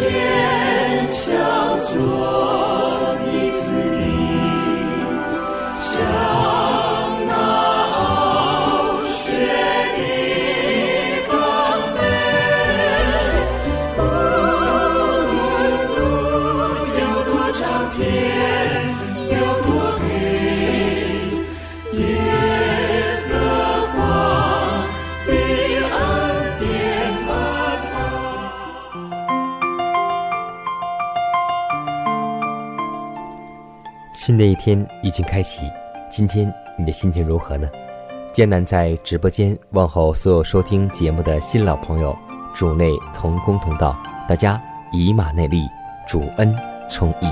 坚强做。天已经开启，今天你的心情如何呢？艰难在直播间问候所有收听节目的新老朋友，主内同工同道，大家以马内利，主恩充溢。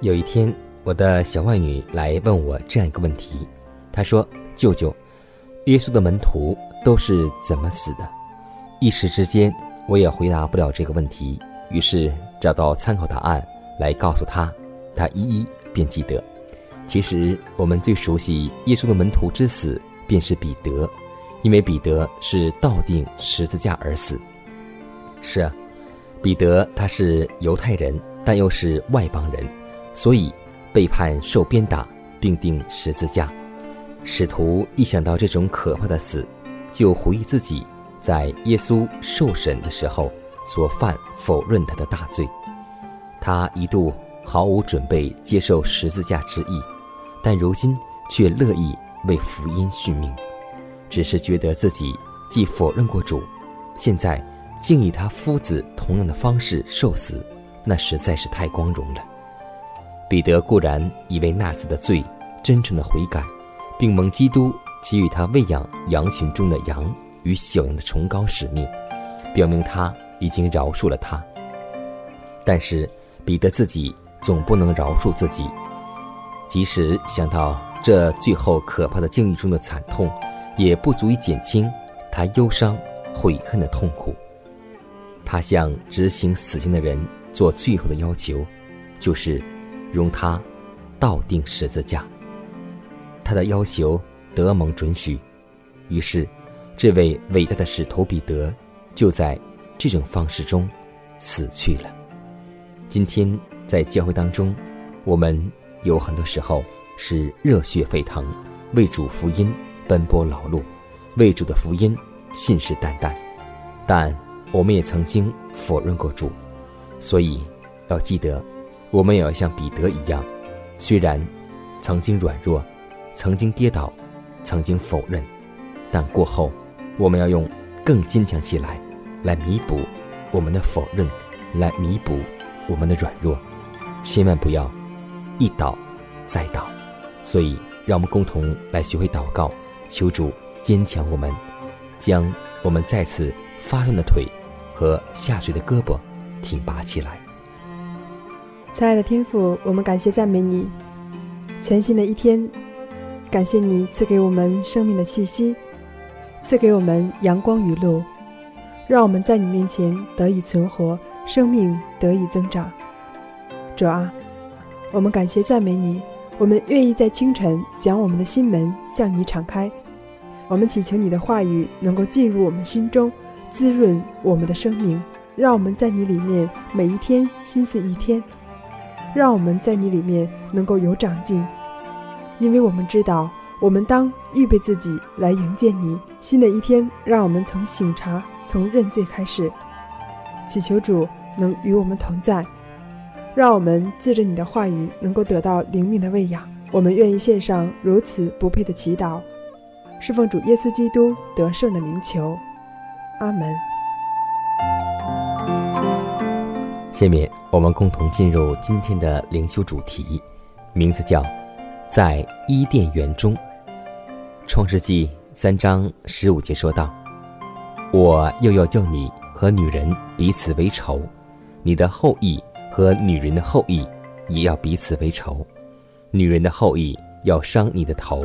有一天，我的小外女来问我这样一个问题，她说：“舅舅，耶稣的门徒。”都是怎么死的？一时之间，我也回答不了这个问题。于是找到参考答案来告诉他，他一一便记得。其实我们最熟悉耶稣的门徒之死，便是彼得，因为彼得是倒定十字架而死。是啊，彼得他是犹太人，但又是外邦人，所以被判受鞭打，并钉十字架。使徒一想到这种可怕的死，就回忆自己在耶稣受审的时候所犯否认他的大罪，他一度毫无准备接受十字架之意，但如今却乐意为福音殉命，只是觉得自己既否认过主，现在竟以他夫子同样的方式受死，那实在是太光荣了。彼得固然以为那次的罪真诚的悔改，并蒙基督。给予他喂养羊群中的羊与小羊的崇高使命，表明他已经饶恕了他。但是彼得自己总不能饶恕自己，即使想到这最后可怕的境遇中的惨痛，也不足以减轻他忧伤悔恨的痛苦。他向执行死刑的人做最后的要求，就是容他倒定十字架。他的要求。得蒙准许，于是，这位伟大的使徒彼得就在这种方式中死去了。今天在教会当中，我们有很多时候是热血沸腾，为主福音奔波劳碌，为主的福音信誓旦旦，但我们也曾经否认过主，所以要记得，我们也要像彼得一样，虽然曾经软弱，曾经跌倒。曾经否认，但过后，我们要用更坚强起来，来弥补我们的否认，来弥补我们的软弱。千万不要一倒再倒。所以，让我们共同来学会祷告，求主坚强我们，将我们再次发软的腿和下垂的胳膊挺拔起来。亲爱的天父，我们感谢赞美你，全新的一天。感谢你赐给我们生命的气息，赐给我们阳光雨露，让我们在你面前得以存活，生命得以增长。主啊，我们感谢赞美你，我们愿意在清晨将我们的心门向你敞开。我们祈求你的话语能够进入我们心中，滋润我们的生命，让我们在你里面每一天心思一天，让我们在你里面能够有长进。因为我们知道，我们当预备自己来迎接你新的一天。让我们从醒茶、从认罪开始，祈求主能与我们同在，让我们借着你的话语能够得到灵命的喂养。我们愿意献上如此不配的祈祷，是奉主耶稣基督得胜的名求，阿门。下面我们共同进入今天的灵修主题，名字叫“在伊甸园中”。创世纪三章十五节说道：“我又要叫你和女人彼此为仇，你的后裔和女人的后裔也要彼此为仇，女人的后裔要伤你的头，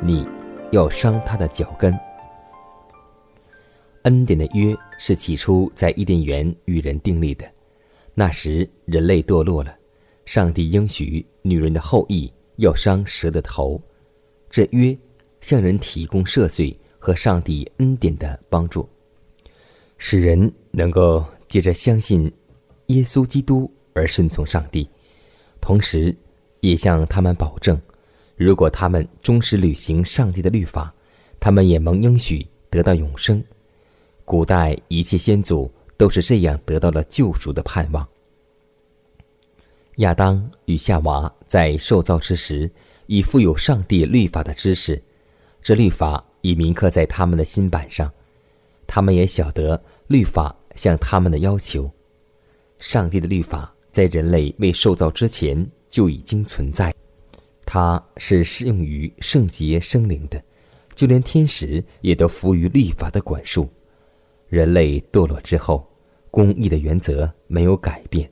你。”要伤他的脚跟。恩典的约是起初在伊甸园与人订立的，那时人类堕落了，上帝应许女人的后裔要伤蛇的头，这约向人提供赦罪和上帝恩典的帮助，使人能够借着相信耶稣基督而顺从上帝，同时也向他们保证。如果他们忠实履行上帝的律法，他们也蒙应许得到永生。古代一切先祖都是这样得到了救赎的盼望。亚当与夏娃在受造之时，已富有上帝律法的知识，这律法已铭刻在他们的心板上。他们也晓得律法向他们的要求。上帝的律法在人类未受造之前就已经存在。它是适用于圣洁生灵的，就连天使也都服于律法的管束。人类堕落之后，公义的原则没有改变，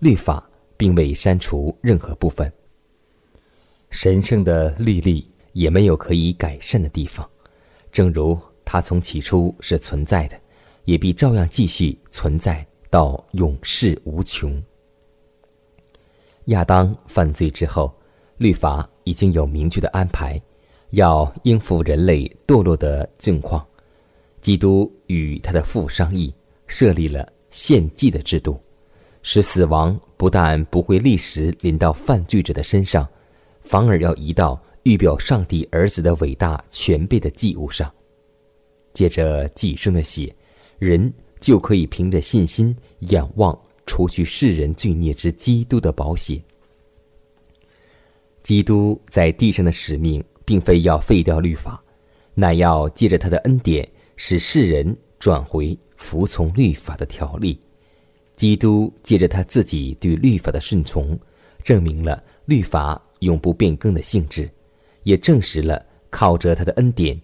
律法并未删除任何部分。神圣的律例也没有可以改善的地方，正如它从起初是存在的，也必照样继续存在到永世无穷。亚当犯罪之后。律法已经有明确的安排，要应付人类堕落的境况。基督与他的父商议，设立了献祭的制度，使死亡不但不会立时临到犯罪者的身上，反而要移到预表上帝儿子的伟大全备的祭物上。借着寄生的血，人就可以凭着信心仰望除去世人罪孽之基督的宝血。基督在地上的使命，并非要废掉律法，乃要借着他的恩典，使世人转回服从律法的条例。基督借着他自己对律法的顺从，证明了律法永不变更的性质，也证实了靠着他的恩典，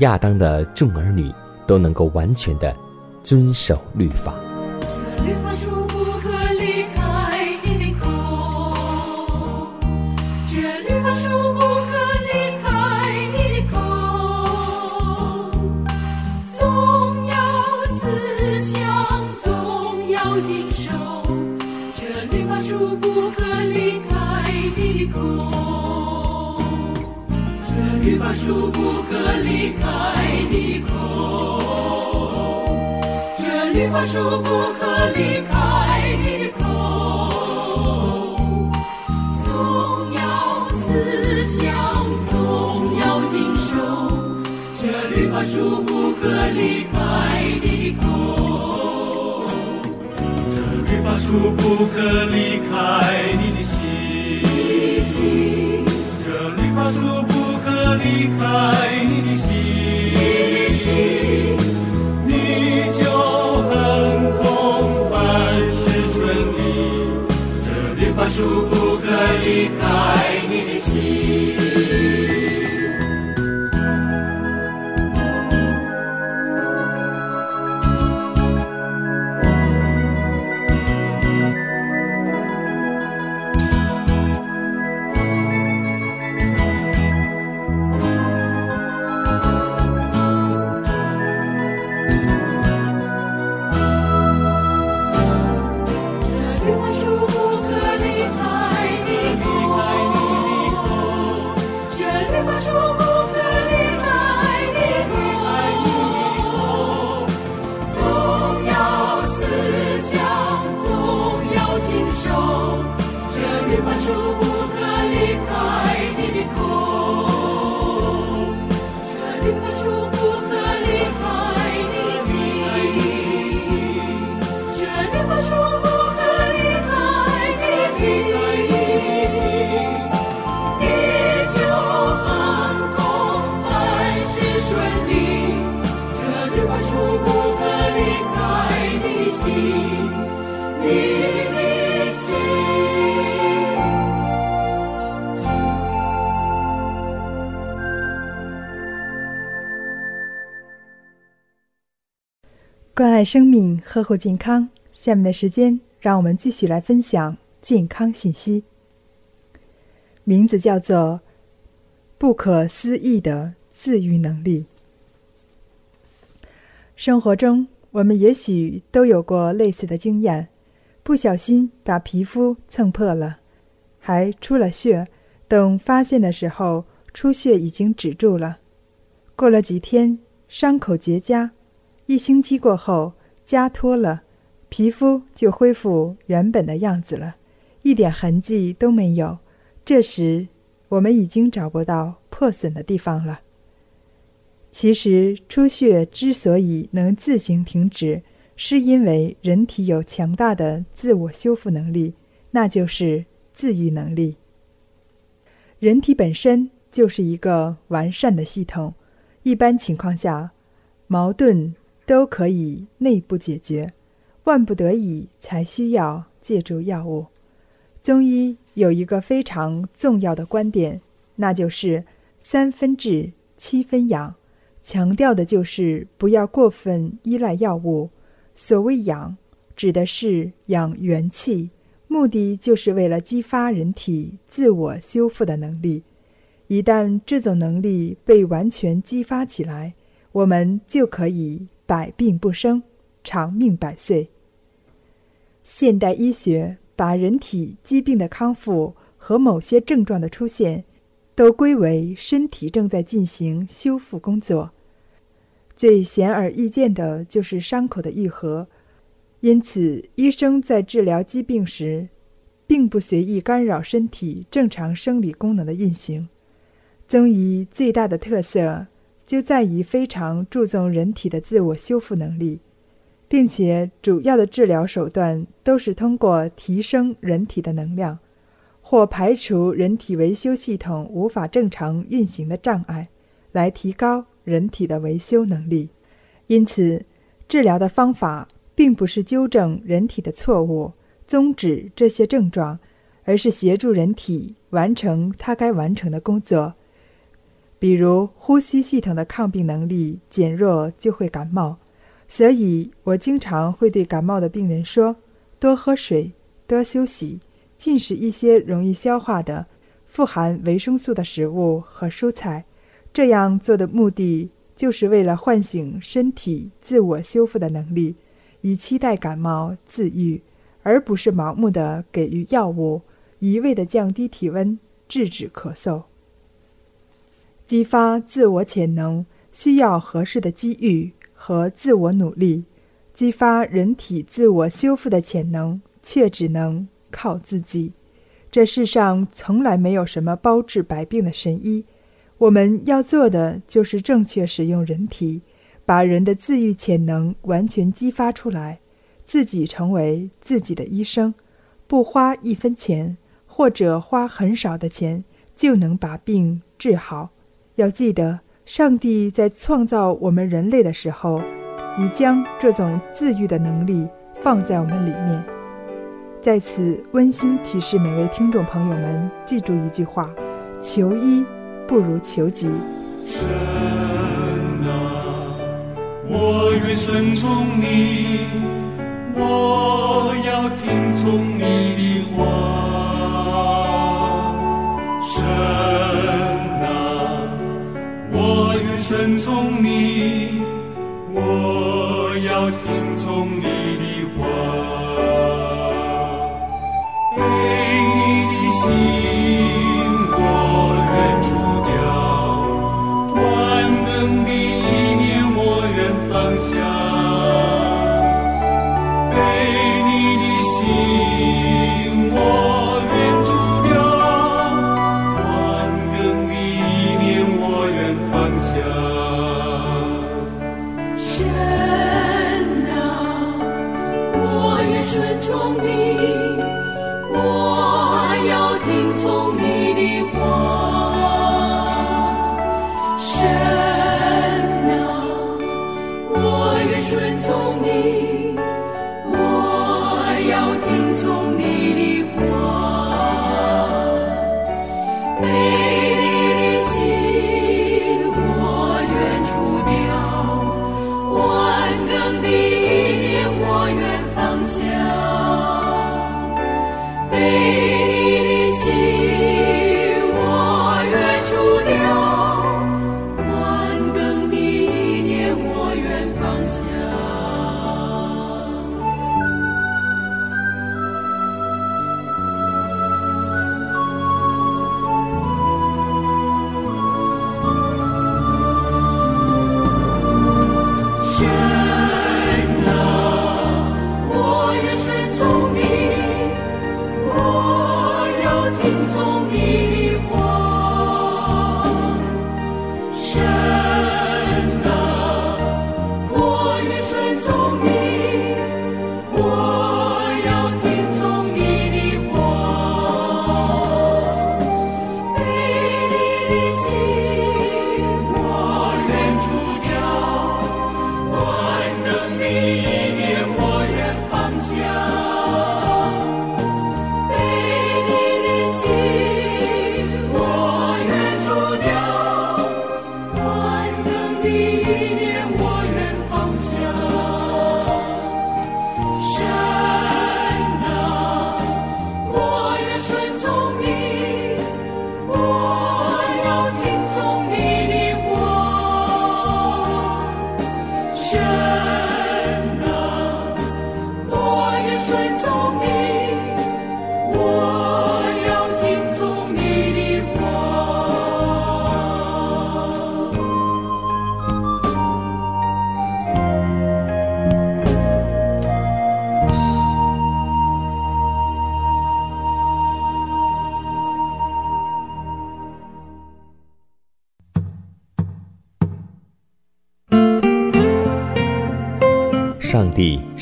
亚当的众儿女都能够完全的遵守律法。树不可离开你口，这绿发树不可离开你口。总要思想，总要谨守，这绿发树不可离开你口，这绿发树不可离开你的心，这绿发树。离开你的心，你就横空，凡事顺利。这绿发树不可离开你的心。关爱生命，呵护健康。下面的时间，让我们继续来分享健康信息。名字叫做“不可思议的自愈能力”。生活中，我们也许都有过类似的经验：不小心把皮肤蹭破了，还出了血。等发现的时候，出血已经止住了。过了几天，伤口结痂。一星期过后，痂脱了，皮肤就恢复原本的样子了，一点痕迹都没有。这时，我们已经找不到破损的地方了。其实，出血之所以能自行停止，是因为人体有强大的自我修复能力，那就是自愈能力。人体本身就是一个完善的系统，一般情况下，矛盾。都可以内部解决，万不得已才需要借助药物。中医有一个非常重要的观点，那就是三分治七分养，强调的就是不要过分依赖药物。所谓养，指的是养元气，目的就是为了激发人体自我修复的能力。一旦这种能力被完全激发起来，我们就可以。百病不生，长命百岁。现代医学把人体疾病的康复和某些症状的出现，都归为身体正在进行修复工作。最显而易见的就是伤口的愈合。因此，医生在治疗疾病时，并不随意干扰身体正常生理功能的运行。中医最大的特色。就在于非常注重人体的自我修复能力，并且主要的治疗手段都是通过提升人体的能量，或排除人体维修系统无法正常运行的障碍，来提高人体的维修能力。因此，治疗的方法并不是纠正人体的错误、终止这些症状，而是协助人体完成它该完成的工作。比如呼吸系统的抗病能力减弱，就会感冒。所以我经常会对感冒的病人说：多喝水，多休息，进食一些容易消化的、富含维生素的食物和蔬菜。这样做的目的，就是为了唤醒身体自我修复的能力，以期待感冒自愈，而不是盲目的给予药物，一味的降低体温，制止咳嗽。激发自我潜能需要合适的机遇和自我努力，激发人体自我修复的潜能却只能靠自己。这世上从来没有什么包治百病的神医，我们要做的就是正确使用人体，把人的自愈潜能完全激发出来，自己成为自己的医生，不花一分钱或者花很少的钱就能把病治好。要记得，上帝在创造我们人类的时候，已将这种自愈的能力放在我们里面。在此，温馨提示每位听众朋友们，记住一句话：求医不如求己。神啊，我愿顺从你，我要听从你的话。神啊，我愿。顺从你，我要听从你的话。纵你的光美丽的心我愿除掉万更的一年我愿放下。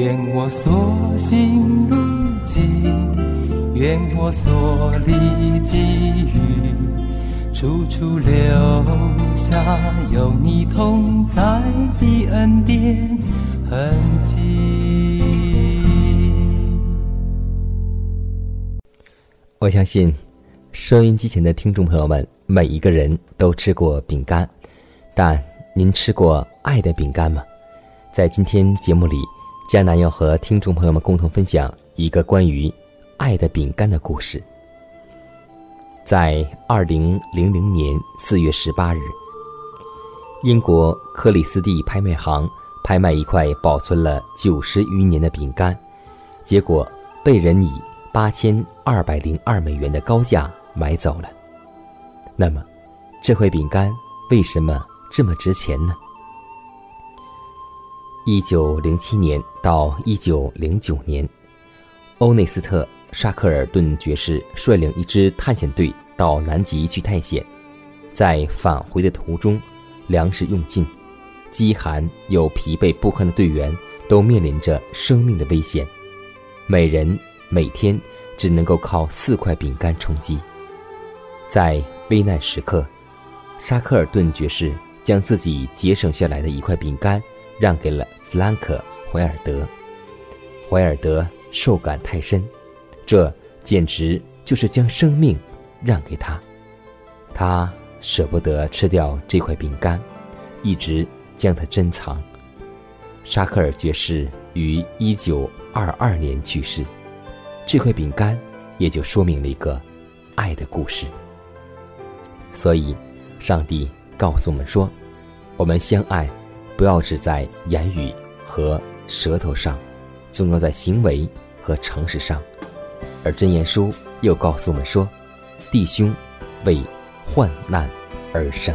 愿我所行路径，愿我所历际遇，处处留下有你同在的恩典痕迹。我相信，收音机前的听众朋友们，每一个人都吃过饼干，但您吃过爱的饼干吗？在今天节目里，迦南要和听众朋友们共同分享一个关于爱的饼干的故事。在二零零零年四月十八日，英国克里斯蒂拍卖行拍卖一块保存了九十余年的饼干，结果被人以八千二百零二美元的高价买走了。那么，这块饼干为什么这么值钱呢？一九零七年到一九零九年，欧内斯特·沙克尔顿爵士率领一支探险队到南极去探险，在返回的途中，粮食用尽，饥寒又疲惫不堪的队员都面临着生命的危险，每人每天只能够靠四块饼干充饥。在危难时刻，沙克尔顿爵士将自己节省下来的一块饼干让给了弗兰克·怀尔德。怀尔德受感太深，这简直就是将生命让给他。他舍不得吃掉这块饼干，一直将它珍藏。沙克尔爵士于一九二二年去世，这块饼干也就说明了一个爱的故事。所以，上帝告诉我们说，我们相爱，不要只在言语和舌头上，重要在行为和诚实上。而真言书又告诉我们说，弟兄为患难而生。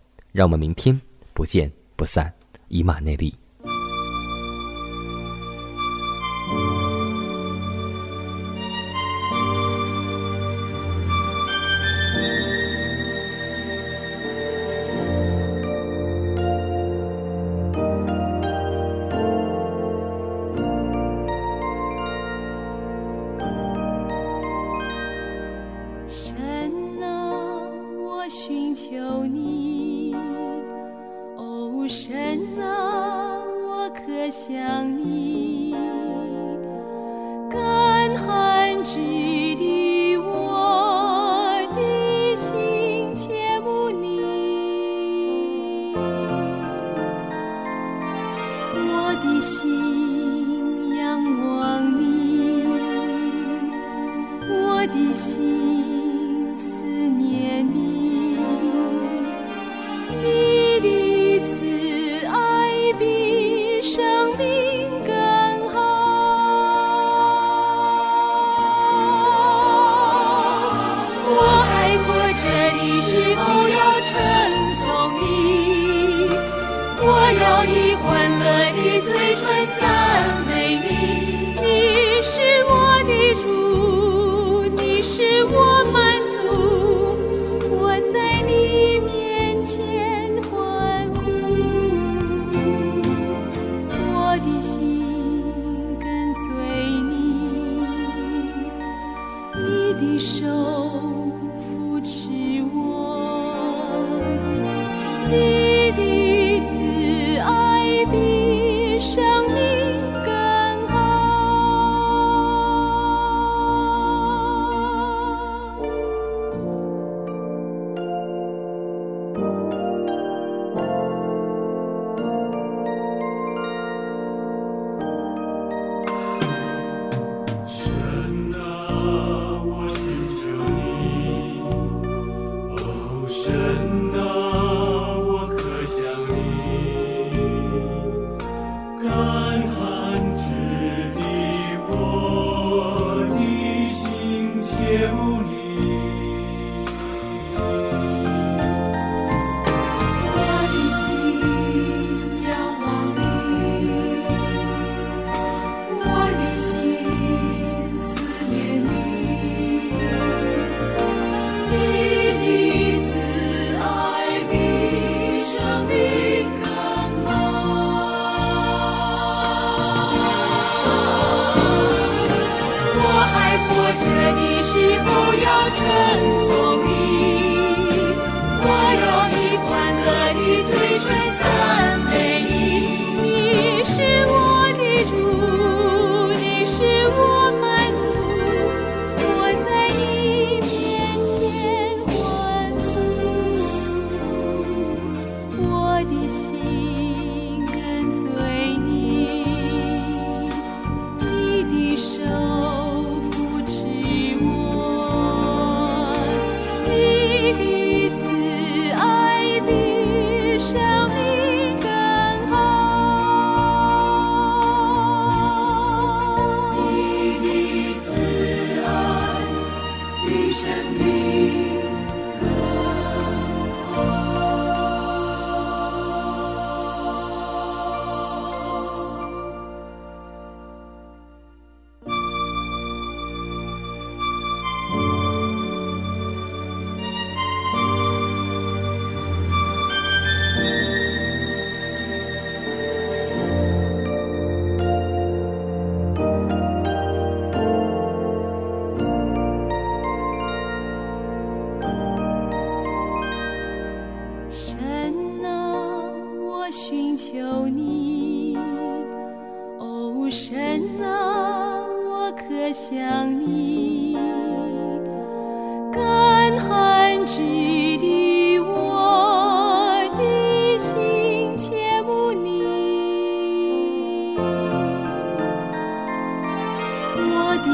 让我们明天不见不散，以马内利。决定是否要称颂比生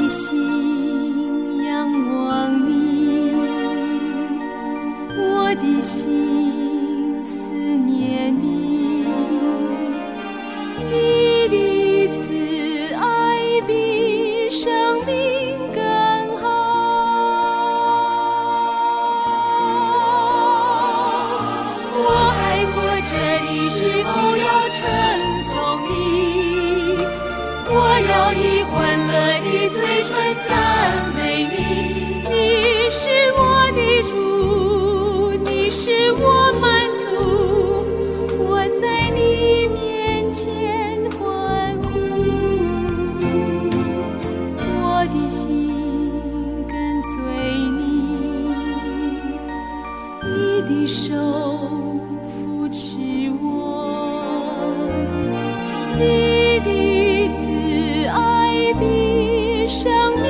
心。你手扶持我，你的慈爱比生命